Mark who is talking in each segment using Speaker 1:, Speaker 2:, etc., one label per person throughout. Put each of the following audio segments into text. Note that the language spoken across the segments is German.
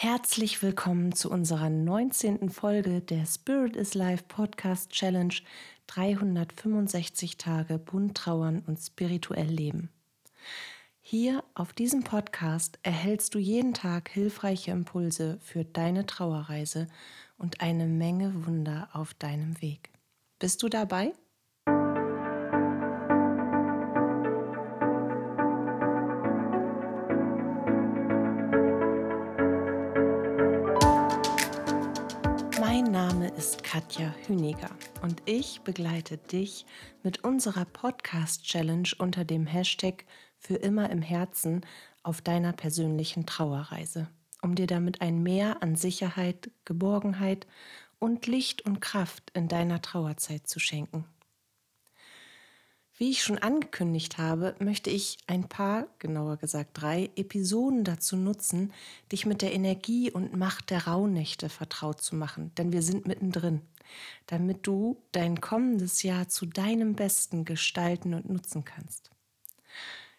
Speaker 1: Herzlich willkommen zu unserer 19. Folge der Spirit is Life Podcast Challenge 365 Tage bunt trauern und spirituell leben. Hier auf diesem Podcast erhältst du jeden Tag hilfreiche Impulse für deine Trauerreise und eine Menge Wunder auf deinem Weg. Bist du dabei? Katja Hüniger und ich begleite dich mit unserer Podcast-Challenge unter dem Hashtag Für immer im Herzen auf deiner persönlichen Trauerreise, um dir damit ein Mehr an Sicherheit, Geborgenheit und Licht und Kraft in deiner Trauerzeit zu schenken. Wie ich schon angekündigt habe, möchte ich ein paar, genauer gesagt drei, Episoden dazu nutzen, dich mit der Energie und Macht der Rauhnächte vertraut zu machen, denn wir sind mittendrin, damit du dein kommendes Jahr zu deinem Besten gestalten und nutzen kannst.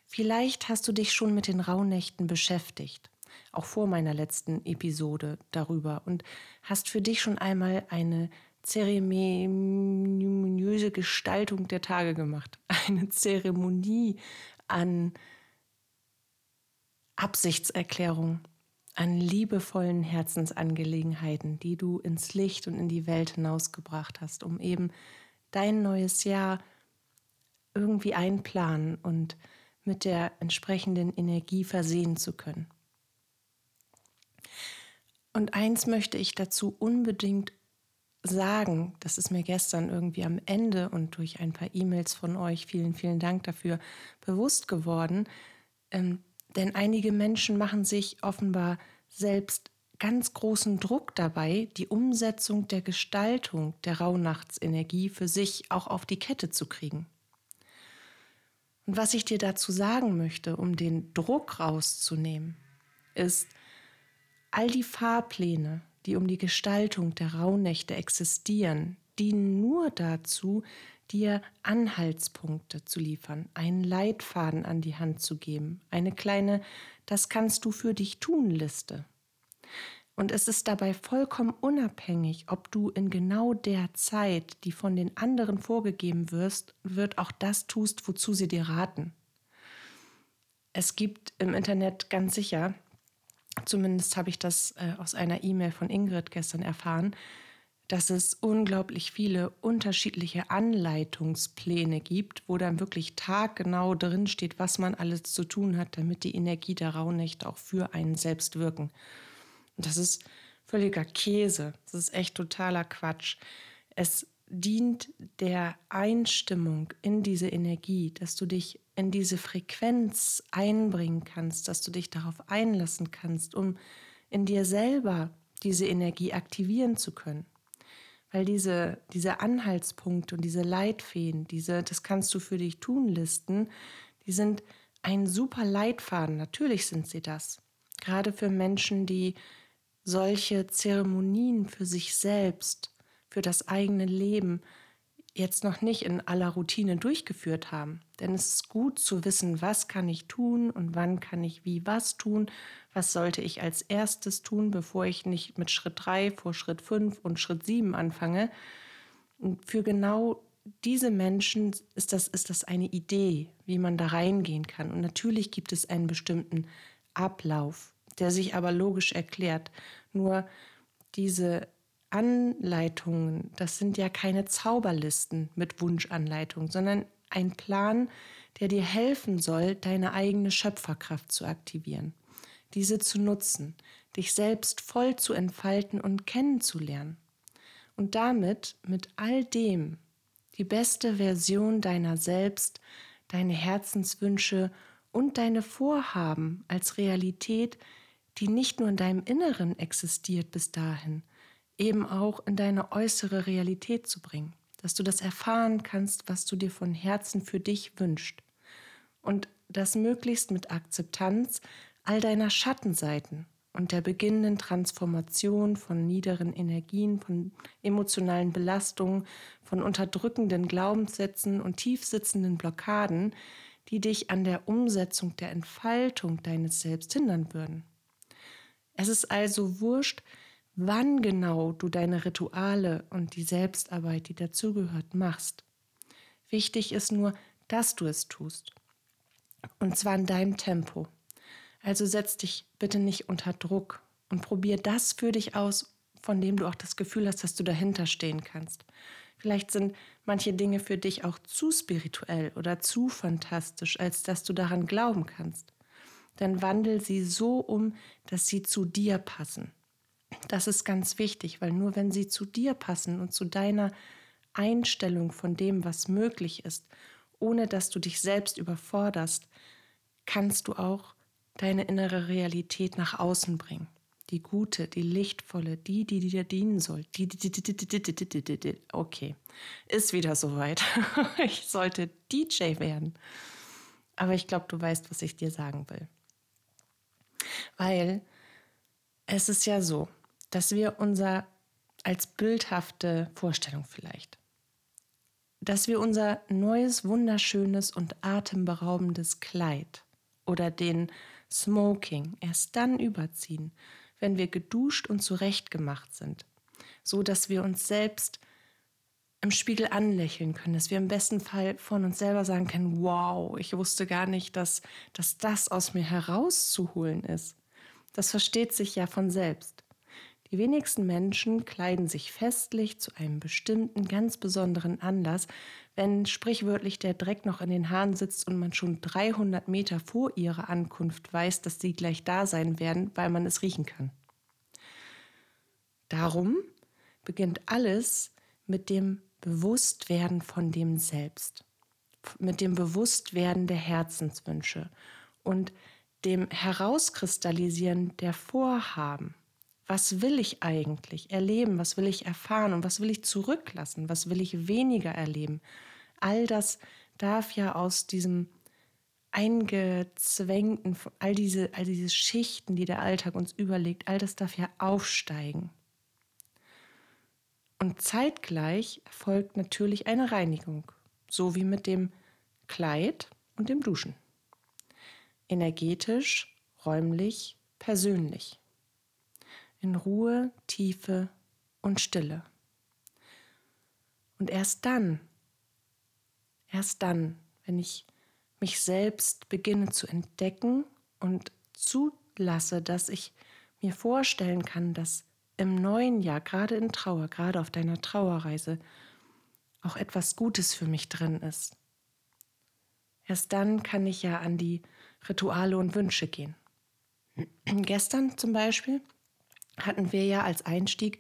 Speaker 1: Vielleicht hast du dich schon mit den Rauhnächten beschäftigt, auch vor meiner letzten Episode darüber, und hast für dich schon einmal eine zeremoniöse Gestaltung der Tage gemacht. Eine Zeremonie an Absichtserklärung, an liebevollen Herzensangelegenheiten, die du ins Licht und in die Welt hinausgebracht hast, um eben dein neues Jahr irgendwie einplanen und mit der entsprechenden Energie versehen zu können. Und eins möchte ich dazu unbedingt sagen, das ist mir gestern irgendwie am Ende und durch ein paar E-Mails von euch, vielen, vielen Dank dafür, bewusst geworden. Ähm, denn einige Menschen machen sich offenbar selbst ganz großen Druck dabei, die Umsetzung der Gestaltung der Rauhnachtsenergie für sich auch auf die Kette zu kriegen. Und was ich dir dazu sagen möchte, um den Druck rauszunehmen, ist, all die Fahrpläne, die um die Gestaltung der Rauhnächte existieren, dienen nur dazu, dir Anhaltspunkte zu liefern, einen Leitfaden an die Hand zu geben, eine kleine Das kannst du für dich tun Liste. Und es ist dabei vollkommen unabhängig, ob du in genau der Zeit, die von den anderen vorgegeben wirst, wird auch das tust, wozu sie dir raten. Es gibt im Internet ganz sicher zumindest habe ich das äh, aus einer E-Mail von Ingrid gestern erfahren, dass es unglaublich viele unterschiedliche Anleitungspläne gibt, wo dann wirklich taggenau drin steht, was man alles zu tun hat, damit die Energie der Rauhnächte auch für einen selbst wirken. Und das ist völliger Käse. Das ist echt totaler Quatsch. Es dient der Einstimmung in diese Energie, dass du dich in diese Frequenz einbringen kannst, dass du dich darauf einlassen kannst, um in dir selber diese Energie aktivieren zu können. Weil diese, diese Anhaltspunkte und diese Leitfäden, diese, das kannst du für dich tun, Listen, die sind ein super Leitfaden. Natürlich sind sie das. Gerade für Menschen, die solche Zeremonien für sich selbst für das eigene Leben jetzt noch nicht in aller Routine durchgeführt haben. Denn es ist gut zu wissen, was kann ich tun und wann kann ich wie was tun, was sollte ich als erstes tun, bevor ich nicht mit Schritt 3 vor Schritt 5 und Schritt 7 anfange. Und für genau diese Menschen ist das, ist das eine Idee, wie man da reingehen kann. Und natürlich gibt es einen bestimmten Ablauf, der sich aber logisch erklärt. Nur diese Anleitungen, das sind ja keine Zauberlisten mit Wunschanleitungen, sondern ein Plan, der dir helfen soll, deine eigene Schöpferkraft zu aktivieren, diese zu nutzen, dich selbst voll zu entfalten und kennenzulernen und damit mit all dem die beste Version deiner selbst, deine Herzenswünsche und deine Vorhaben als Realität, die nicht nur in deinem Inneren existiert bis dahin, eben auch in deine äußere Realität zu bringen, dass du das erfahren kannst, was du dir von Herzen für dich wünschst. Und das möglichst mit Akzeptanz all deiner Schattenseiten und der beginnenden Transformation von niederen Energien, von emotionalen Belastungen, von unterdrückenden Glaubenssätzen und tiefsitzenden Blockaden, die dich an der Umsetzung der Entfaltung deines Selbst hindern würden. Es ist also wurscht, wann genau du deine Rituale und die Selbstarbeit, die dazugehört, machst. Wichtig ist nur, dass du es tust. Und zwar in deinem Tempo. Also setz dich bitte nicht unter Druck und probier das für dich aus, von dem du auch das Gefühl hast, dass du dahinter stehen kannst. Vielleicht sind manche Dinge für dich auch zu spirituell oder zu fantastisch, als dass du daran glauben kannst. Dann wandel sie so um, dass sie zu dir passen. Das ist ganz wichtig, weil nur wenn sie zu dir passen und zu deiner Einstellung von dem, was möglich ist, ohne dass du dich selbst überforderst, kannst du auch deine innere Realität nach außen bringen. Die gute, die lichtvolle, die, die dir dienen soll. Die, die, die, okay, ist wieder soweit. Ich sollte DJ werden. Aber ich glaube, du weißt, was ich dir sagen will. Weil es ist ja so, dass wir unser als bildhafte Vorstellung vielleicht, dass wir unser neues, wunderschönes und atemberaubendes Kleid oder den Smoking erst dann überziehen, wenn wir geduscht und zurechtgemacht sind, so dass wir uns selbst im Spiegel anlächeln können, dass wir im besten Fall von uns selber sagen können, wow, ich wusste gar nicht, dass, dass das aus mir herauszuholen ist. Das versteht sich ja von selbst. Die wenigsten Menschen kleiden sich festlich zu einem bestimmten, ganz besonderen Anlass, wenn sprichwörtlich der Dreck noch in den Haaren sitzt und man schon 300 Meter vor ihrer Ankunft weiß, dass sie gleich da sein werden, weil man es riechen kann. Darum beginnt alles mit dem Bewusstwerden von dem Selbst, mit dem Bewusstwerden der Herzenswünsche und dem Herauskristallisieren der Vorhaben was will ich eigentlich erleben, was will ich erfahren und was will ich zurücklassen, was will ich weniger erleben. All das darf ja aus diesem eingezwängten, all diese, all diese Schichten, die der Alltag uns überlegt, all das darf ja aufsteigen. Und zeitgleich erfolgt natürlich eine Reinigung, so wie mit dem Kleid und dem Duschen. Energetisch, räumlich, persönlich in Ruhe, Tiefe und Stille. Und erst dann, erst dann, wenn ich mich selbst beginne zu entdecken und zulasse, dass ich mir vorstellen kann, dass im neuen Jahr, gerade in Trauer, gerade auf deiner Trauerreise, auch etwas Gutes für mich drin ist. Erst dann kann ich ja an die Rituale und Wünsche gehen. Gestern zum Beispiel hatten wir ja als Einstieg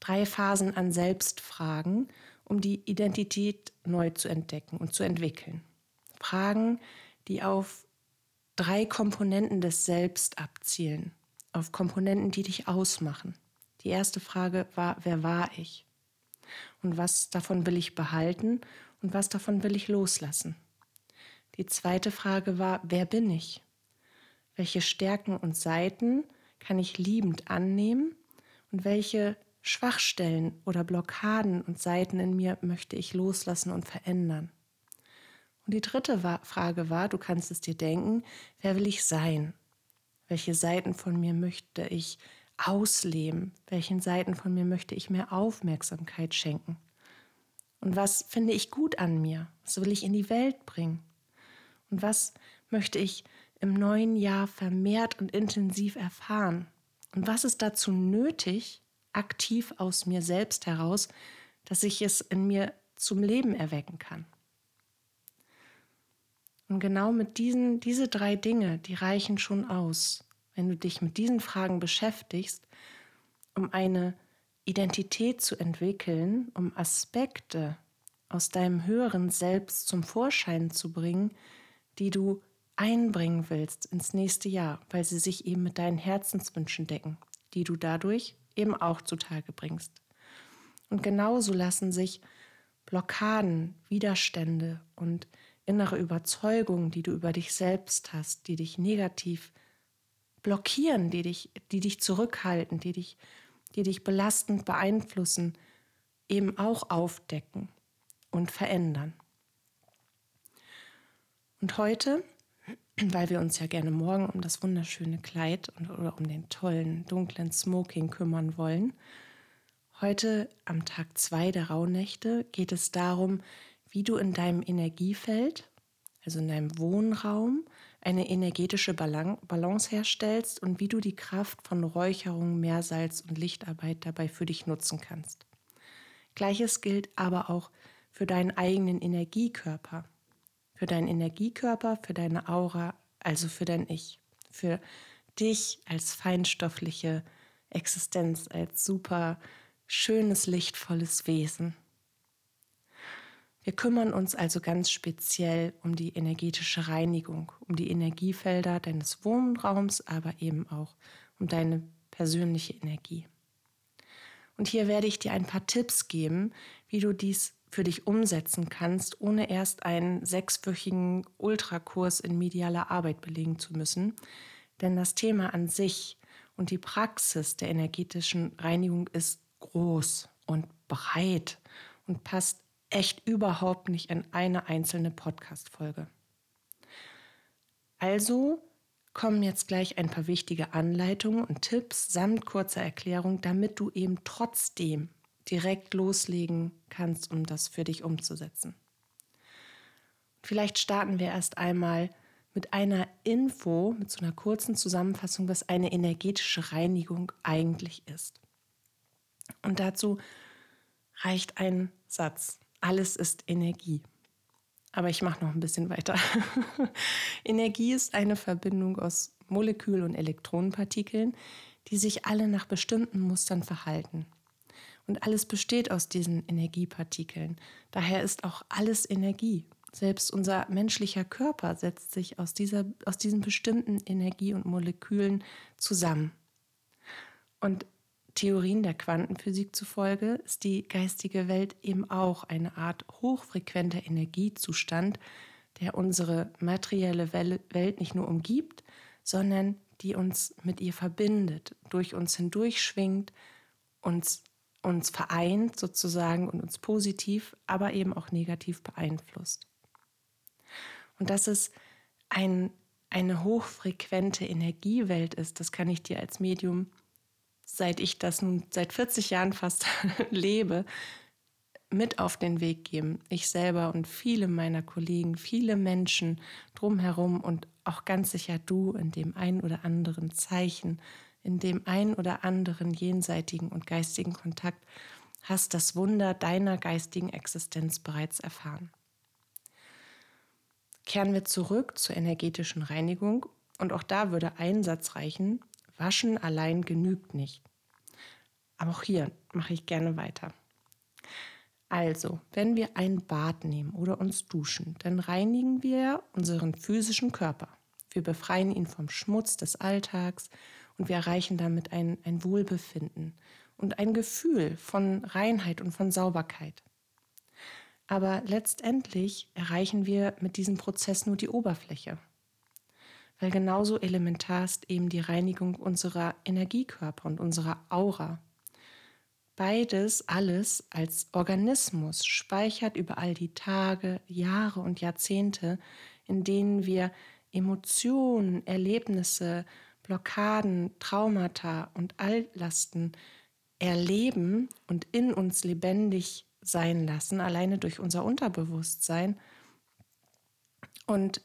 Speaker 1: drei Phasen an Selbstfragen, um die Identität neu zu entdecken und zu entwickeln. Fragen, die auf drei Komponenten des Selbst abzielen, auf Komponenten, die dich ausmachen. Die erste Frage war, wer war ich? Und was davon will ich behalten und was davon will ich loslassen? Die zweite Frage war, wer bin ich? Welche Stärken und Seiten kann ich liebend annehmen und welche Schwachstellen oder Blockaden und Seiten in mir möchte ich loslassen und verändern. Und die dritte Frage war, du kannst es dir denken, wer will ich sein? Welche Seiten von mir möchte ich ausleben? Welchen Seiten von mir möchte ich mehr Aufmerksamkeit schenken? Und was finde ich gut an mir? Was will ich in die Welt bringen? Und was möchte ich im neuen Jahr vermehrt und intensiv erfahren? Und was ist dazu nötig, aktiv aus mir selbst heraus, dass ich es in mir zum Leben erwecken kann? Und genau mit diesen, diese drei Dinge, die reichen schon aus, wenn du dich mit diesen Fragen beschäftigst, um eine Identität zu entwickeln, um Aspekte aus deinem höheren Selbst zum Vorschein zu bringen, die du einbringen willst ins nächste Jahr, weil sie sich eben mit deinen Herzenswünschen decken, die du dadurch eben auch zutage bringst. Und genauso lassen sich Blockaden, Widerstände und innere Überzeugungen, die du über dich selbst hast, die dich negativ blockieren, die dich, die dich zurückhalten, die dich, die dich belastend beeinflussen, eben auch aufdecken und verändern. Und heute weil wir uns ja gerne morgen um das wunderschöne Kleid und, oder um den tollen dunklen Smoking kümmern wollen. Heute am Tag 2 der Rauhnächte geht es darum, wie du in deinem Energiefeld, also in deinem Wohnraum, eine energetische Balance herstellst und wie du die Kraft von Räucherung, Meersalz und Lichtarbeit dabei für dich nutzen kannst. Gleiches gilt aber auch für deinen eigenen Energiekörper. Für deinen Energiekörper, für deine Aura, also für dein Ich. Für dich als feinstoffliche Existenz, als super schönes, lichtvolles Wesen. Wir kümmern uns also ganz speziell um die energetische Reinigung, um die Energiefelder deines Wohnraums, aber eben auch um deine persönliche Energie. Und hier werde ich dir ein paar Tipps geben, wie du dies für dich umsetzen kannst, ohne erst einen sechswöchigen Ultrakurs in medialer Arbeit belegen zu müssen. Denn das Thema an sich und die Praxis der energetischen Reinigung ist groß und breit und passt echt überhaupt nicht in eine einzelne Podcast-Folge. Also kommen jetzt gleich ein paar wichtige Anleitungen und Tipps samt kurzer Erklärung, damit du eben trotzdem direkt loslegen kannst, um das für dich umzusetzen. Vielleicht starten wir erst einmal mit einer Info, mit so einer kurzen Zusammenfassung, was eine energetische Reinigung eigentlich ist. Und dazu reicht ein Satz. Alles ist Energie. Aber ich mache noch ein bisschen weiter. Energie ist eine Verbindung aus Molekül- und Elektronenpartikeln, die sich alle nach bestimmten Mustern verhalten. Und alles besteht aus diesen Energiepartikeln. Daher ist auch alles Energie. Selbst unser menschlicher Körper setzt sich aus, dieser, aus diesen bestimmten Energie- und Molekülen zusammen. Und Theorien der Quantenphysik zufolge ist die geistige Welt eben auch eine Art hochfrequenter Energiezustand, der unsere materielle Welt nicht nur umgibt, sondern die uns mit ihr verbindet, durch uns hindurchschwingt, uns, uns vereint sozusagen und uns positiv, aber eben auch negativ beeinflusst. Und dass es ein, eine hochfrequente Energiewelt ist, das kann ich dir als Medium seit ich das nun seit 40 Jahren fast lebe, mit auf den Weg geben. Ich selber und viele meiner Kollegen, viele Menschen drumherum und auch ganz sicher du in dem ein oder anderen Zeichen, in dem ein oder anderen jenseitigen und geistigen Kontakt hast das Wunder deiner geistigen Existenz bereits erfahren. Kehren wir zurück zur energetischen Reinigung und auch da würde ein Satz reichen, Waschen allein genügt nicht. Aber auch hier mache ich gerne weiter. Also, wenn wir ein Bad nehmen oder uns duschen, dann reinigen wir unseren physischen Körper. Wir befreien ihn vom Schmutz des Alltags und wir erreichen damit ein, ein Wohlbefinden und ein Gefühl von Reinheit und von Sauberkeit. Aber letztendlich erreichen wir mit diesem Prozess nur die Oberfläche weil genauso elementar ist eben die Reinigung unserer Energiekörper und unserer Aura. Beides, alles als Organismus speichert über all die Tage, Jahre und Jahrzehnte, in denen wir Emotionen, Erlebnisse, Blockaden, Traumata und Altlasten erleben und in uns lebendig sein lassen, alleine durch unser Unterbewusstsein. Und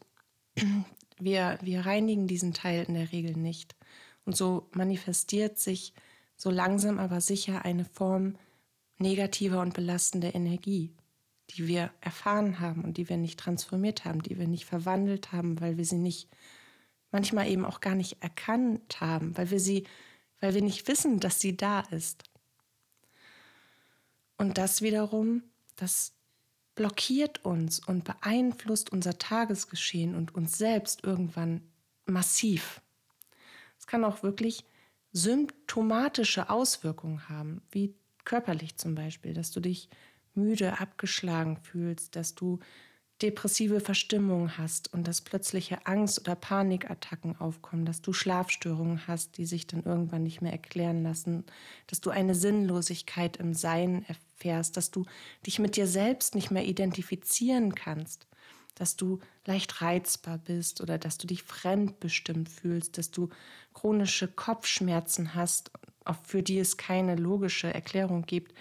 Speaker 1: wir, wir reinigen diesen Teil in der Regel nicht. Und so manifestiert sich so langsam aber sicher eine Form negativer und belastender Energie, die wir erfahren haben und die wir nicht transformiert haben, die wir nicht verwandelt haben, weil wir sie nicht, manchmal eben auch gar nicht erkannt haben, weil wir sie, weil wir nicht wissen, dass sie da ist. Und das wiederum, das blockiert uns und beeinflusst unser Tagesgeschehen und uns selbst irgendwann massiv. Es kann auch wirklich symptomatische Auswirkungen haben, wie körperlich zum Beispiel, dass du dich müde, abgeschlagen fühlst, dass du depressive Verstimmung hast und dass plötzliche Angst- oder Panikattacken aufkommen, dass du Schlafstörungen hast, die sich dann irgendwann nicht mehr erklären lassen, dass du eine Sinnlosigkeit im Sein erfährst, dass du dich mit dir selbst nicht mehr identifizieren kannst. dass du leicht reizbar bist oder dass du dich fremdbestimmt fühlst, dass du chronische Kopfschmerzen hast, für die es keine logische Erklärung gibt,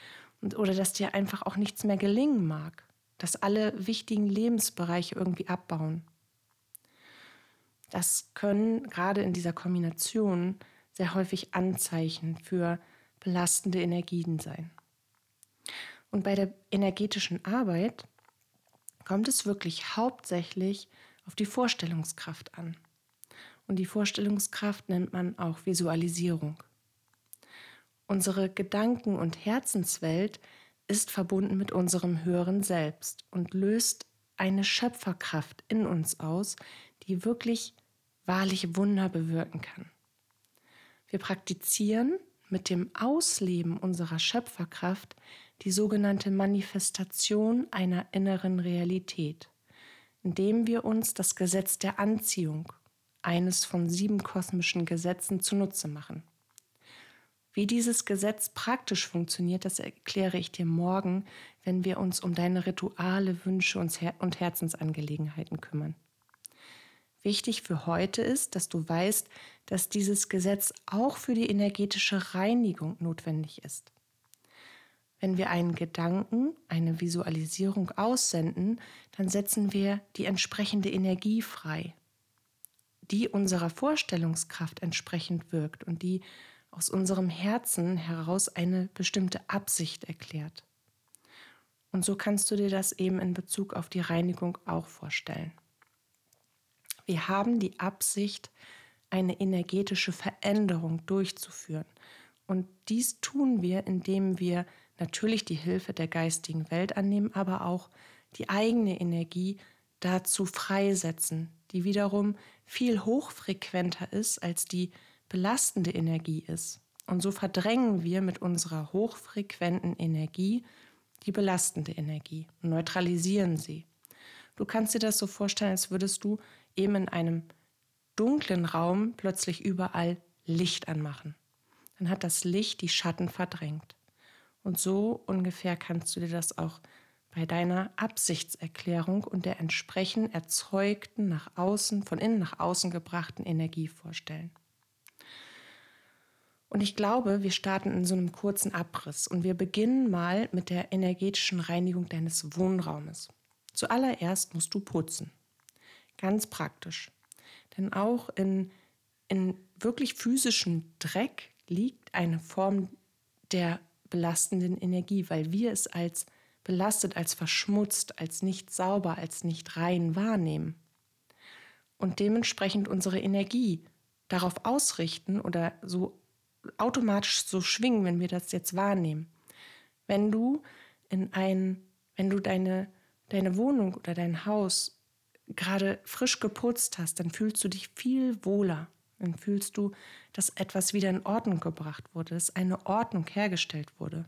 Speaker 1: oder dass dir einfach auch nichts mehr gelingen mag, dass alle wichtigen Lebensbereiche irgendwie abbauen. Das können gerade in dieser Kombination sehr häufig Anzeichen für belastende Energien sein. Und bei der energetischen Arbeit kommt es wirklich hauptsächlich auf die Vorstellungskraft an. Und die Vorstellungskraft nennt man auch Visualisierung. Unsere Gedanken- und Herzenswelt ist verbunden mit unserem höheren Selbst und löst eine Schöpferkraft in uns aus, die wirklich wahrlich Wunder bewirken kann. Wir praktizieren mit dem Ausleben unserer Schöpferkraft die sogenannte Manifestation einer inneren Realität, indem wir uns das Gesetz der Anziehung, eines von sieben kosmischen Gesetzen, zunutze machen. Wie dieses Gesetz praktisch funktioniert, das erkläre ich dir morgen, wenn wir uns um deine Rituale, Wünsche und Herzensangelegenheiten kümmern. Wichtig für heute ist, dass du weißt, dass dieses Gesetz auch für die energetische Reinigung notwendig ist. Wenn wir einen Gedanken, eine Visualisierung aussenden, dann setzen wir die entsprechende Energie frei, die unserer Vorstellungskraft entsprechend wirkt und die aus unserem Herzen heraus eine bestimmte Absicht erklärt. Und so kannst du dir das eben in Bezug auf die Reinigung auch vorstellen. Wir haben die Absicht, eine energetische Veränderung durchzuführen. Und dies tun wir, indem wir natürlich die Hilfe der geistigen Welt annehmen, aber auch die eigene Energie dazu freisetzen, die wiederum viel hochfrequenter ist, als die belastende Energie ist. Und so verdrängen wir mit unserer hochfrequenten Energie die belastende Energie und neutralisieren sie. Du kannst dir das so vorstellen, als würdest du eben in einem dunklen Raum plötzlich überall Licht anmachen. Dann hat das Licht die Schatten verdrängt. Und so ungefähr kannst du dir das auch bei deiner Absichtserklärung und der entsprechend erzeugten nach außen, von innen nach außen gebrachten Energie vorstellen. Und ich glaube, wir starten in so einem kurzen Abriss und wir beginnen mal mit der energetischen Reinigung deines Wohnraumes. Zuallererst musst du putzen. Ganz praktisch. Denn auch in, in wirklich physischem Dreck liegt eine Form der belastenden Energie, weil wir es als belastet, als verschmutzt, als nicht sauber, als nicht rein wahrnehmen. Und dementsprechend unsere Energie darauf ausrichten oder so automatisch so schwingen, wenn wir das jetzt wahrnehmen. Wenn du in ein, wenn du deine, deine Wohnung oder dein Haus gerade frisch geputzt hast, dann fühlst du dich viel wohler. Dann fühlst du, dass etwas wieder in Ordnung gebracht wurde, dass eine Ordnung hergestellt wurde.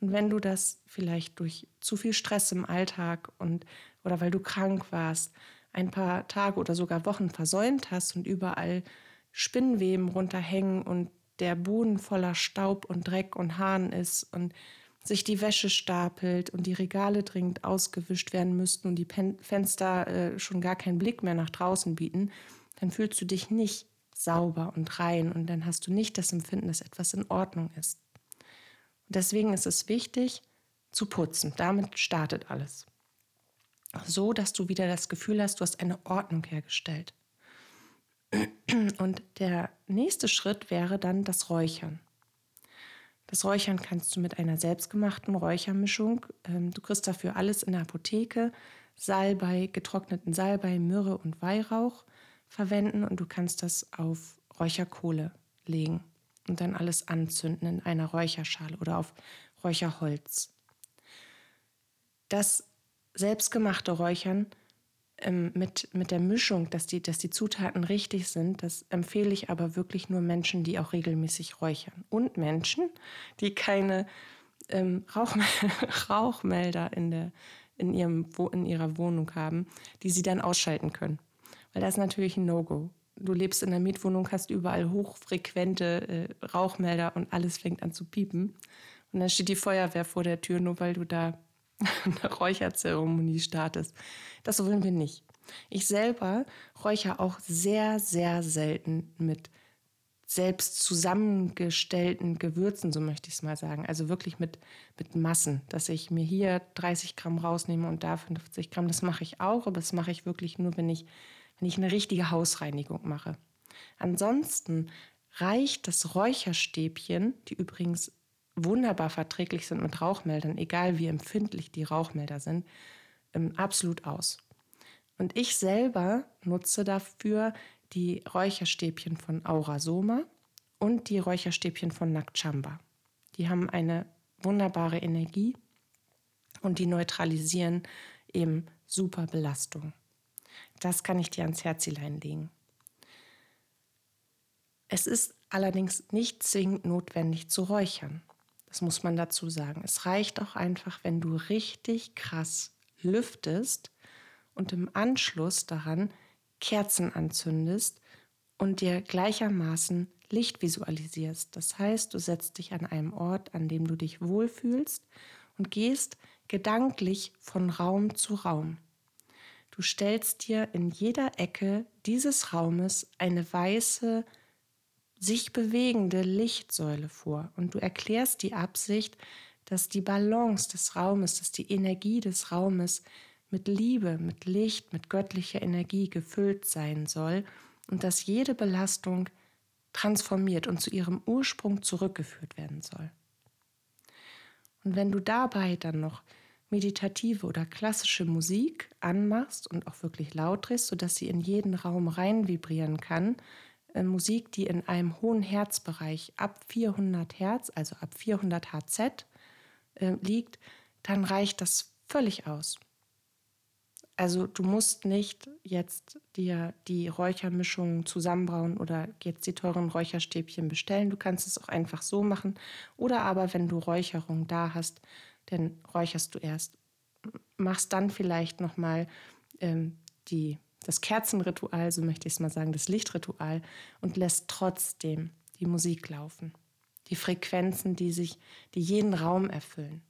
Speaker 1: Und wenn du das vielleicht durch zu viel Stress im Alltag und oder weil du krank warst, ein paar Tage oder sogar Wochen versäumt hast und überall Spinnweben runterhängen und der Boden voller Staub und Dreck und Hahn ist und sich die Wäsche stapelt und die Regale dringend ausgewischt werden müssten und die Pen Fenster äh, schon gar keinen Blick mehr nach draußen bieten, dann fühlst du dich nicht sauber und rein und dann hast du nicht das Empfinden, dass etwas in Ordnung ist. Und deswegen ist es wichtig zu putzen. Damit startet alles. So, dass du wieder das Gefühl hast, du hast eine Ordnung hergestellt. Und der nächste Schritt wäre dann das Räuchern. Das Räuchern kannst du mit einer selbstgemachten Räuchermischung. Ähm, du kriegst dafür alles in der Apotheke. Salbei, getrockneten Salbei, Myrrhe und Weihrauch verwenden und du kannst das auf Räucherkohle legen und dann alles anzünden in einer Räucherschale oder auf Räucherholz. Das selbstgemachte Räuchern ähm, mit, mit der Mischung, dass die, dass die Zutaten richtig sind, das empfehle ich aber wirklich nur Menschen, die auch regelmäßig räuchern. Und Menschen, die keine ähm, Rauch, Rauchmelder in, der, in, ihrem, in ihrer Wohnung haben, die sie dann ausschalten können. Weil das ist natürlich ein No-Go. Du lebst in einer Mietwohnung, hast überall hochfrequente äh, Rauchmelder und alles fängt an zu piepen. Und dann steht die Feuerwehr vor der Tür, nur weil du da eine Räucherzeremonie startest. Das wollen wir nicht. Ich selber räuchere auch sehr, sehr selten mit selbst zusammengestellten Gewürzen, so möchte ich es mal sagen. Also wirklich mit, mit Massen, dass ich mir hier 30 Gramm rausnehme und da 50 Gramm. Das mache ich auch, aber das mache ich wirklich nur, wenn ich, wenn ich eine richtige Hausreinigung mache. Ansonsten reicht das Räucherstäbchen, die übrigens wunderbar verträglich sind mit Rauchmeldern, egal wie empfindlich die Rauchmelder sind, ähm, absolut aus. Und ich selber nutze dafür die Räucherstäbchen von Aurasoma und die Räucherstäbchen von Nakchamba. Die haben eine wunderbare Energie und die neutralisieren eben super Belastung. Das kann ich dir ans Herzilein legen. Es ist allerdings nicht zwingend notwendig zu räuchern. Das muss man dazu sagen. Es reicht auch einfach, wenn du richtig krass lüftest und im Anschluss daran Kerzen anzündest und dir gleichermaßen Licht visualisierst. Das heißt, du setzt dich an einem Ort, an dem du dich wohlfühlst und gehst gedanklich von Raum zu Raum. Du stellst dir in jeder Ecke dieses Raumes eine weiße, sich bewegende Lichtsäule vor und du erklärst die Absicht, dass die Balance des Raumes, dass die Energie des Raumes mit Liebe, mit Licht, mit göttlicher Energie gefüllt sein soll und dass jede Belastung transformiert und zu ihrem Ursprung zurückgeführt werden soll. Und wenn du dabei dann noch meditative oder klassische Musik anmachst und auch wirklich laut drehst, sodass sie in jeden Raum rein vibrieren kann, Musik, die in einem hohen Herzbereich ab 400 Hertz, also ab 400 Hz äh, liegt, dann reicht das völlig aus. Also du musst nicht jetzt dir die Räuchermischung zusammenbrauen oder jetzt die teuren Räucherstäbchen bestellen. Du kannst es auch einfach so machen. Oder aber wenn du Räucherung da hast, dann räucherst du erst. Machst dann vielleicht nochmal ähm, die, das Kerzenritual, so möchte ich es mal sagen, das Lichtritual und lässt trotzdem die Musik laufen. Die Frequenzen, die sich, die jeden Raum erfüllen.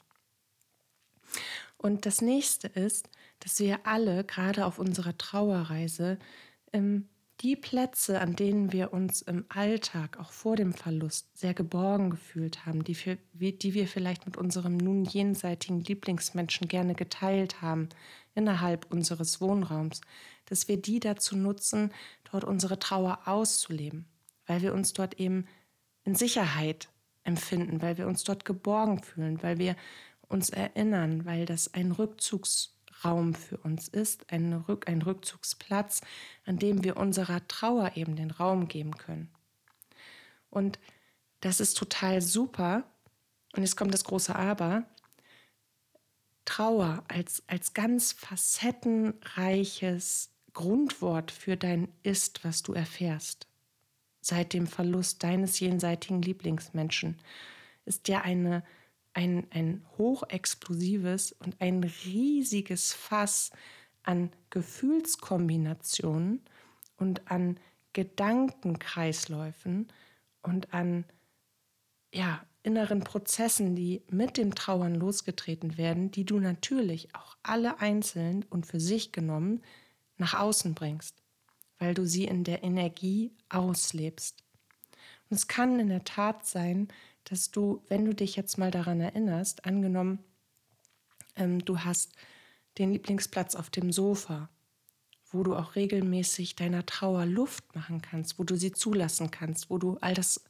Speaker 1: Und das nächste ist, dass wir alle, gerade auf unserer Trauerreise, ähm, die Plätze, an denen wir uns im Alltag, auch vor dem Verlust, sehr geborgen gefühlt haben, die, für, die wir vielleicht mit unserem nun jenseitigen Lieblingsmenschen gerne geteilt haben, innerhalb unseres Wohnraums, dass wir die dazu nutzen, dort unsere Trauer auszuleben, weil wir uns dort eben in Sicherheit empfinden, weil wir uns dort geborgen fühlen, weil wir uns erinnern, weil das ein Rückzugs Raum für uns ist, ein, Rück, ein Rückzugsplatz, an dem wir unserer Trauer eben den Raum geben können. Und das ist total super. Und jetzt kommt das große Aber. Trauer als, als ganz facettenreiches Grundwort für dein Ist, was du erfährst, seit dem Verlust deines jenseitigen Lieblingsmenschen, ist ja eine ein, ein hochexplosives und ein riesiges Fass an Gefühlskombinationen und an Gedankenkreisläufen und an ja, inneren Prozessen, die mit dem Trauern losgetreten werden, die du natürlich auch alle einzeln und für sich genommen nach außen bringst, weil du sie in der Energie auslebst. Und es kann in der Tat sein, dass du, wenn du dich jetzt mal daran erinnerst, angenommen, ähm, du hast den Lieblingsplatz auf dem Sofa, wo du auch regelmäßig deiner Trauer Luft machen kannst, wo du sie zulassen kannst, wo du all das,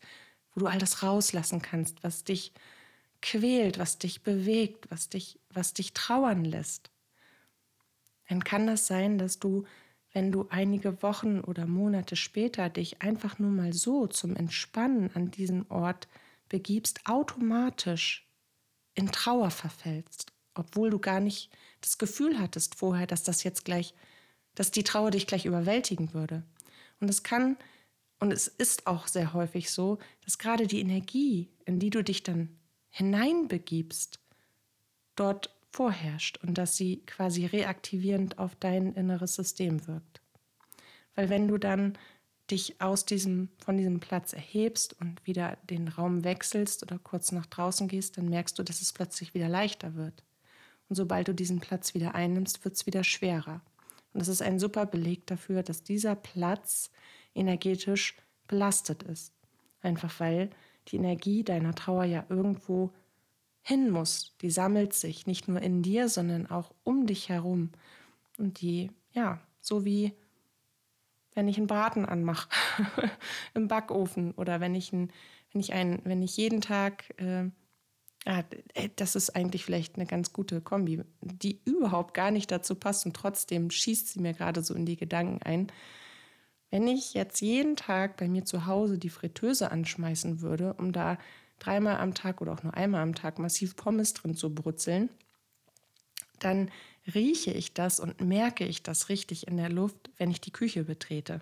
Speaker 1: wo du all das rauslassen kannst, was dich quält, was dich bewegt, was dich, was dich trauern lässt. Dann kann das sein, dass du, wenn du einige Wochen oder Monate später dich einfach nur mal so zum Entspannen an diesen Ort begibst, automatisch in Trauer verfällst, obwohl du gar nicht das Gefühl hattest vorher, dass das jetzt gleich, dass die Trauer dich gleich überwältigen würde. Und es kann und es ist auch sehr häufig so, dass gerade die Energie, in die du dich dann hineinbegibst, dort vorherrscht und dass sie quasi reaktivierend auf dein inneres System wirkt. Weil wenn du dann dich aus diesem, von diesem Platz erhebst und wieder den Raum wechselst oder kurz nach draußen gehst, dann merkst du, dass es plötzlich wieder leichter wird. Und sobald du diesen Platz wieder einnimmst, wird es wieder schwerer. Und das ist ein super Beleg dafür, dass dieser Platz energetisch belastet ist. Einfach weil die Energie deiner Trauer ja irgendwo hin muss. Die sammelt sich nicht nur in dir, sondern auch um dich herum. Und die, ja, so wie wenn ich einen Braten anmache im Backofen oder wenn ich, ein, wenn ich, ein, wenn ich jeden Tag, äh, ja, das ist eigentlich vielleicht eine ganz gute Kombi, die überhaupt gar nicht dazu passt und trotzdem schießt sie mir gerade so in die Gedanken ein. Wenn ich jetzt jeden Tag bei mir zu Hause die Fritteuse anschmeißen würde, um da dreimal am Tag oder auch nur einmal am Tag massiv Pommes drin zu brutzeln, dann rieche ich das und merke ich das richtig in der Luft, wenn ich die Küche betrete.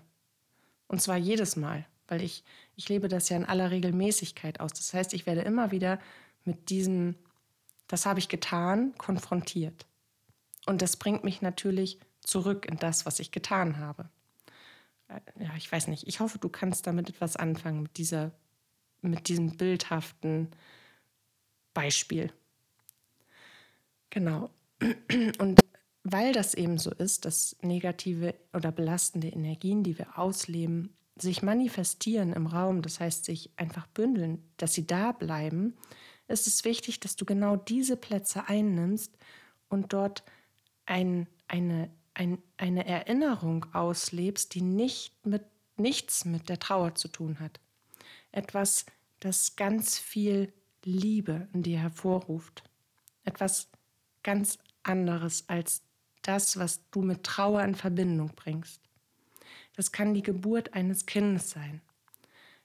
Speaker 1: Und zwar jedes Mal, weil ich, ich lebe das ja in aller Regelmäßigkeit aus. Das heißt, ich werde immer wieder mit diesem, das habe ich getan, konfrontiert. Und das bringt mich natürlich zurück in das, was ich getan habe. Äh, ja, ich weiß nicht. Ich hoffe, du kannst damit etwas anfangen, mit, dieser, mit diesem bildhaften Beispiel. Genau. Und weil das eben so ist, dass negative oder belastende Energien, die wir ausleben, sich manifestieren im Raum, das heißt sich einfach bündeln, dass sie da bleiben, ist es wichtig, dass du genau diese Plätze einnimmst und dort ein, eine, ein, eine Erinnerung auslebst, die nicht mit, nichts mit der Trauer zu tun hat. Etwas, das ganz viel Liebe in dir hervorruft. Etwas ganz anderes als das, was du mit Trauer in Verbindung bringst. Das kann die Geburt eines Kindes sein.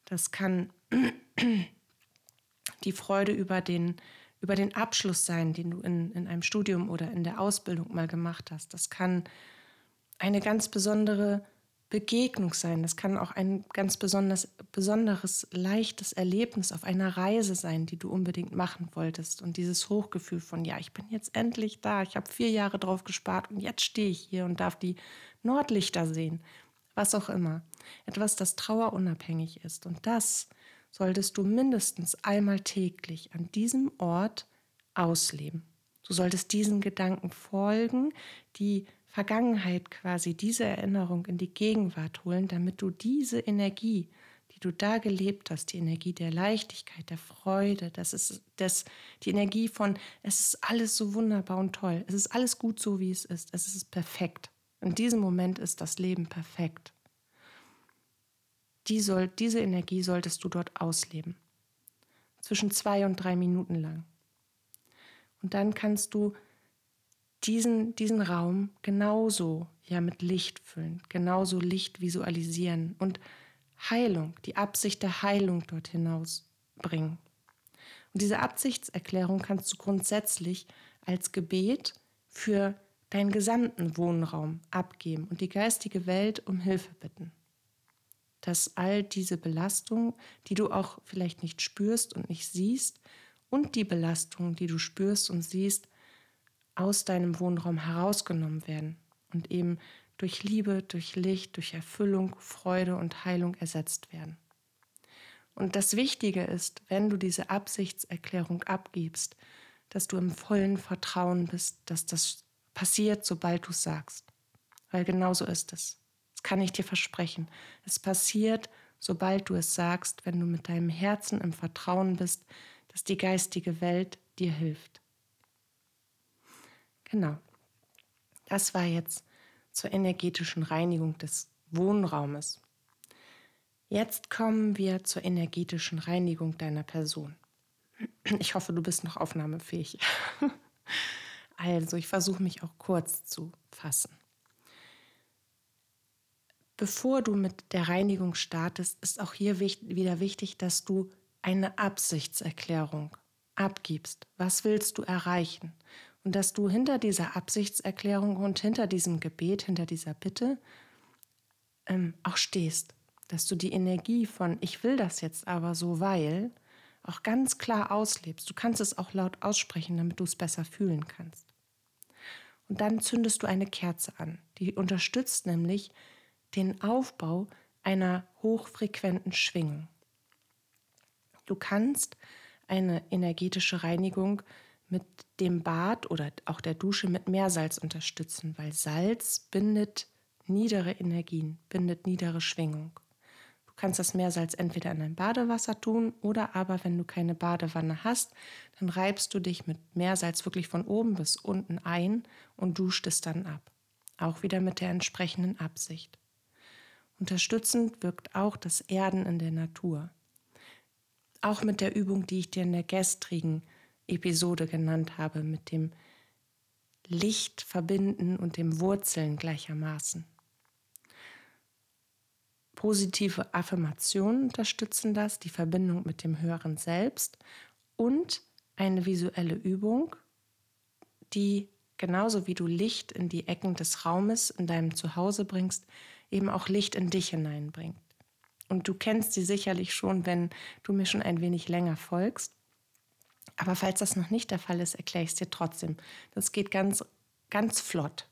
Speaker 1: Das kann die Freude über den, über den Abschluss sein, den du in, in einem Studium oder in der Ausbildung mal gemacht hast. Das kann eine ganz besondere Begegnung sein. Das kann auch ein ganz besonders, besonderes, leichtes Erlebnis auf einer Reise sein, die du unbedingt machen wolltest. Und dieses Hochgefühl von, ja, ich bin jetzt endlich da, ich habe vier Jahre drauf gespart und jetzt stehe ich hier und darf die Nordlichter sehen. Was auch immer. Etwas, das trauerunabhängig ist. Und das solltest du mindestens einmal täglich an diesem Ort ausleben. Du solltest diesen Gedanken folgen, die Vergangenheit quasi diese Erinnerung in die Gegenwart holen, damit du diese Energie, die du da gelebt hast, die Energie der Leichtigkeit, der Freude, das ist das, die Energie von, es ist alles so wunderbar und toll, es ist alles gut so, wie es ist, es ist perfekt. In diesem Moment ist das Leben perfekt. Die soll, diese Energie solltest du dort ausleben. Zwischen zwei und drei Minuten lang. Und dann kannst du diesen, diesen Raum genauso ja mit Licht füllen, genauso Licht visualisieren und Heilung, die Absicht der Heilung dort hinaus bringen. Und diese Absichtserklärung kannst du grundsätzlich als Gebet für deinen gesamten Wohnraum abgeben und die geistige Welt um Hilfe bitten. Dass all diese Belastung, die du auch vielleicht nicht spürst und nicht siehst, und die Belastung, die du spürst und siehst, aus deinem Wohnraum herausgenommen werden und eben durch Liebe, durch Licht, durch Erfüllung, Freude und Heilung ersetzt werden. Und das Wichtige ist, wenn du diese Absichtserklärung abgibst, dass du im vollen Vertrauen bist, dass das passiert, sobald du es sagst. Weil genau so ist es. Kann ich dir versprechen. Es passiert, sobald du es sagst, wenn du mit deinem Herzen im Vertrauen bist, dass die geistige Welt dir hilft. Genau. Das war jetzt zur energetischen Reinigung des Wohnraumes. Jetzt kommen wir zur energetischen Reinigung deiner Person. Ich hoffe, du bist noch aufnahmefähig. Also, ich versuche mich auch kurz zu fassen. Bevor du mit der Reinigung startest, ist auch hier wieder wichtig, dass du eine Absichtserklärung abgibst. Was willst du erreichen? Und dass du hinter dieser Absichtserklärung und hinter diesem Gebet, hinter dieser Bitte ähm, auch stehst. Dass du die Energie von ich will das jetzt aber so, weil auch ganz klar auslebst. Du kannst es auch laut aussprechen, damit du es besser fühlen kannst. Und dann zündest du eine Kerze an. Die unterstützt nämlich den Aufbau einer hochfrequenten Schwingung. Du kannst eine energetische Reinigung mit dem Bad oder auch der Dusche mit Meersalz unterstützen, weil Salz bindet niedere Energien, bindet niedere Schwingung. Du kannst das Meersalz entweder in dein Badewasser tun oder aber, wenn du keine Badewanne hast, dann reibst du dich mit Meersalz wirklich von oben bis unten ein und duscht es dann ab. Auch wieder mit der entsprechenden Absicht. Unterstützend wirkt auch das Erden in der Natur. Auch mit der Übung, die ich dir in der gestrigen Episode genannt habe, mit dem Licht verbinden und dem Wurzeln gleichermaßen. Positive Affirmationen unterstützen das, die Verbindung mit dem höheren Selbst und eine visuelle Übung, die genauso wie du Licht in die Ecken des Raumes in deinem Zuhause bringst, eben auch Licht in dich hineinbringt. Und du kennst sie sicherlich schon, wenn du mir schon ein wenig länger folgst. Aber falls das noch nicht der Fall ist, erkläre ich es dir trotzdem. Das geht ganz, ganz flott.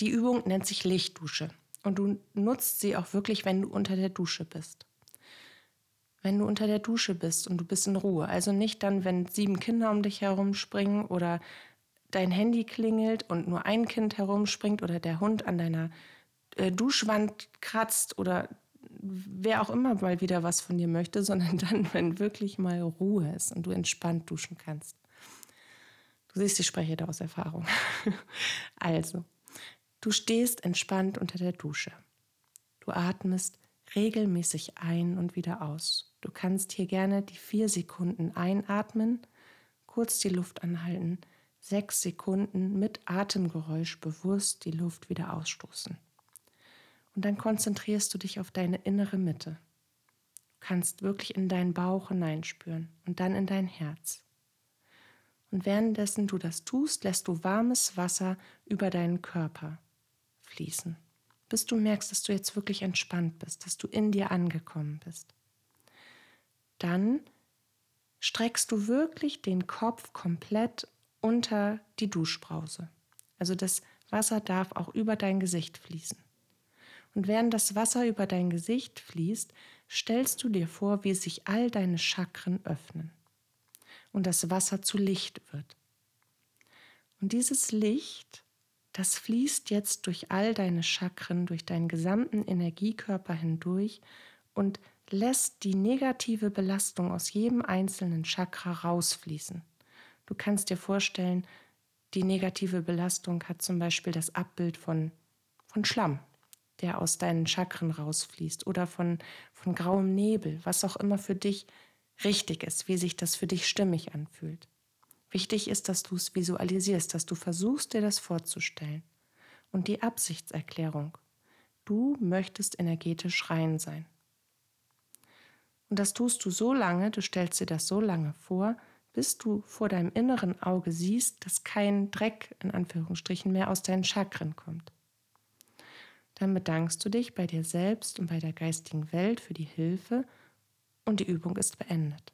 Speaker 1: Die Übung nennt sich Lichtdusche und du nutzt sie auch wirklich, wenn du unter der Dusche bist. Wenn du unter der Dusche bist und du bist in Ruhe, also nicht dann, wenn sieben Kinder um dich herumspringen oder dein Handy klingelt und nur ein Kind herumspringt oder der Hund an deiner Duschwand kratzt oder wer auch immer mal wieder was von dir möchte, sondern dann, wenn wirklich mal Ruhe ist und du entspannt duschen kannst. Du siehst, ich spreche da aus Erfahrung. also, du stehst entspannt unter der Dusche. Du atmest regelmäßig ein und wieder aus. Du kannst hier gerne die vier Sekunden einatmen, kurz die Luft anhalten, sechs Sekunden mit Atemgeräusch bewusst die Luft wieder ausstoßen. Und dann konzentrierst du dich auf deine innere Mitte. Du kannst wirklich in deinen Bauch hineinspüren und dann in dein Herz. Und währenddessen du das tust, lässt du warmes Wasser über deinen Körper fließen, bis du merkst, dass du jetzt wirklich entspannt bist, dass du in dir angekommen bist. Dann streckst du wirklich den Kopf komplett unter die Duschbrause. Also das Wasser darf auch über dein Gesicht fließen. Und während das Wasser über dein Gesicht fließt, stellst du dir vor, wie sich all deine Chakren öffnen und das Wasser zu Licht wird. Und dieses Licht, das fließt jetzt durch all deine Chakren, durch deinen gesamten Energiekörper hindurch und lässt die negative Belastung aus jedem einzelnen Chakra rausfließen. Du kannst dir vorstellen, die negative Belastung hat zum Beispiel das Abbild von, von Schlamm der aus deinen Chakren rausfließt oder von, von grauem Nebel, was auch immer für dich richtig ist, wie sich das für dich stimmig anfühlt. Wichtig ist, dass du es visualisierst, dass du versuchst, dir das vorzustellen. Und die Absichtserklärung. Du möchtest energetisch rein sein. Und das tust du so lange, du stellst dir das so lange vor, bis du vor deinem inneren Auge siehst, dass kein Dreck in Anführungsstrichen mehr aus deinen Chakren kommt. Dann bedankst du dich bei dir selbst und bei der geistigen Welt für die Hilfe und die Übung ist beendet.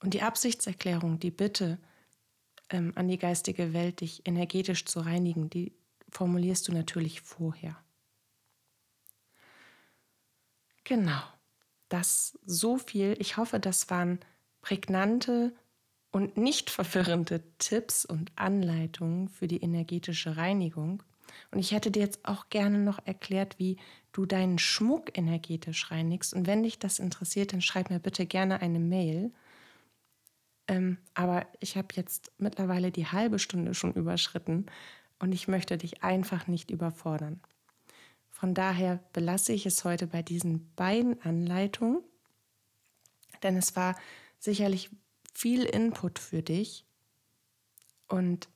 Speaker 1: Und die Absichtserklärung, die Bitte ähm, an die geistige Welt, dich energetisch zu reinigen, die formulierst du natürlich vorher. Genau, das so viel. Ich hoffe, das waren prägnante und nicht verwirrende Tipps und Anleitungen für die energetische Reinigung. Und ich hätte dir jetzt auch gerne noch erklärt, wie du deinen Schmuck energetisch reinigst. Und wenn dich das interessiert, dann schreib mir bitte gerne eine Mail. Ähm, aber ich habe jetzt mittlerweile die halbe Stunde schon überschritten und ich möchte dich einfach nicht überfordern. Von daher belasse ich es heute bei diesen beiden Anleitungen, denn es war sicherlich viel Input für dich und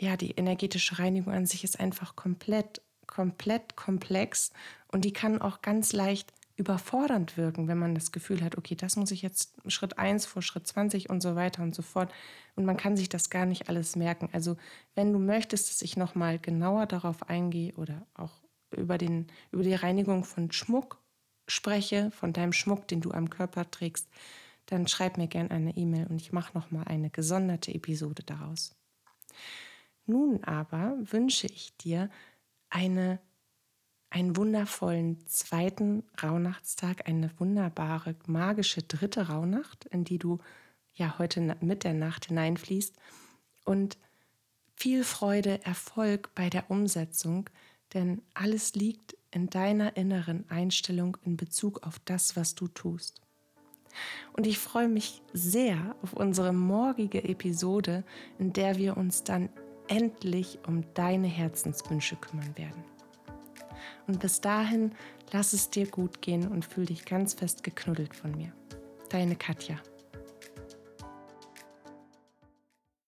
Speaker 1: ja, die energetische Reinigung an sich ist einfach komplett, komplett komplex und die kann auch ganz leicht überfordernd wirken, wenn man das Gefühl hat, okay, das muss ich jetzt Schritt 1 vor Schritt 20 und so weiter und so fort. Und man kann sich das gar nicht alles merken. Also wenn du möchtest, dass ich nochmal genauer darauf eingehe oder auch über, den, über die Reinigung von Schmuck spreche, von deinem Schmuck, den du am Körper trägst, dann schreib mir gerne eine E-Mail und ich mache nochmal eine gesonderte Episode daraus. Nun aber wünsche ich dir eine, einen wundervollen zweiten Rauhnachtstag, eine wunderbare, magische dritte Rauhnacht, in die du ja heute mit der Nacht hineinfließt und viel Freude, Erfolg bei der Umsetzung, denn alles liegt in deiner inneren Einstellung in Bezug auf das, was du tust. Und ich freue mich sehr auf unsere morgige Episode, in der wir uns dann endlich um deine Herzenswünsche kümmern werden. Und bis dahin, lass es dir gut gehen und fühl dich ganz fest geknuddelt von mir. Deine Katja.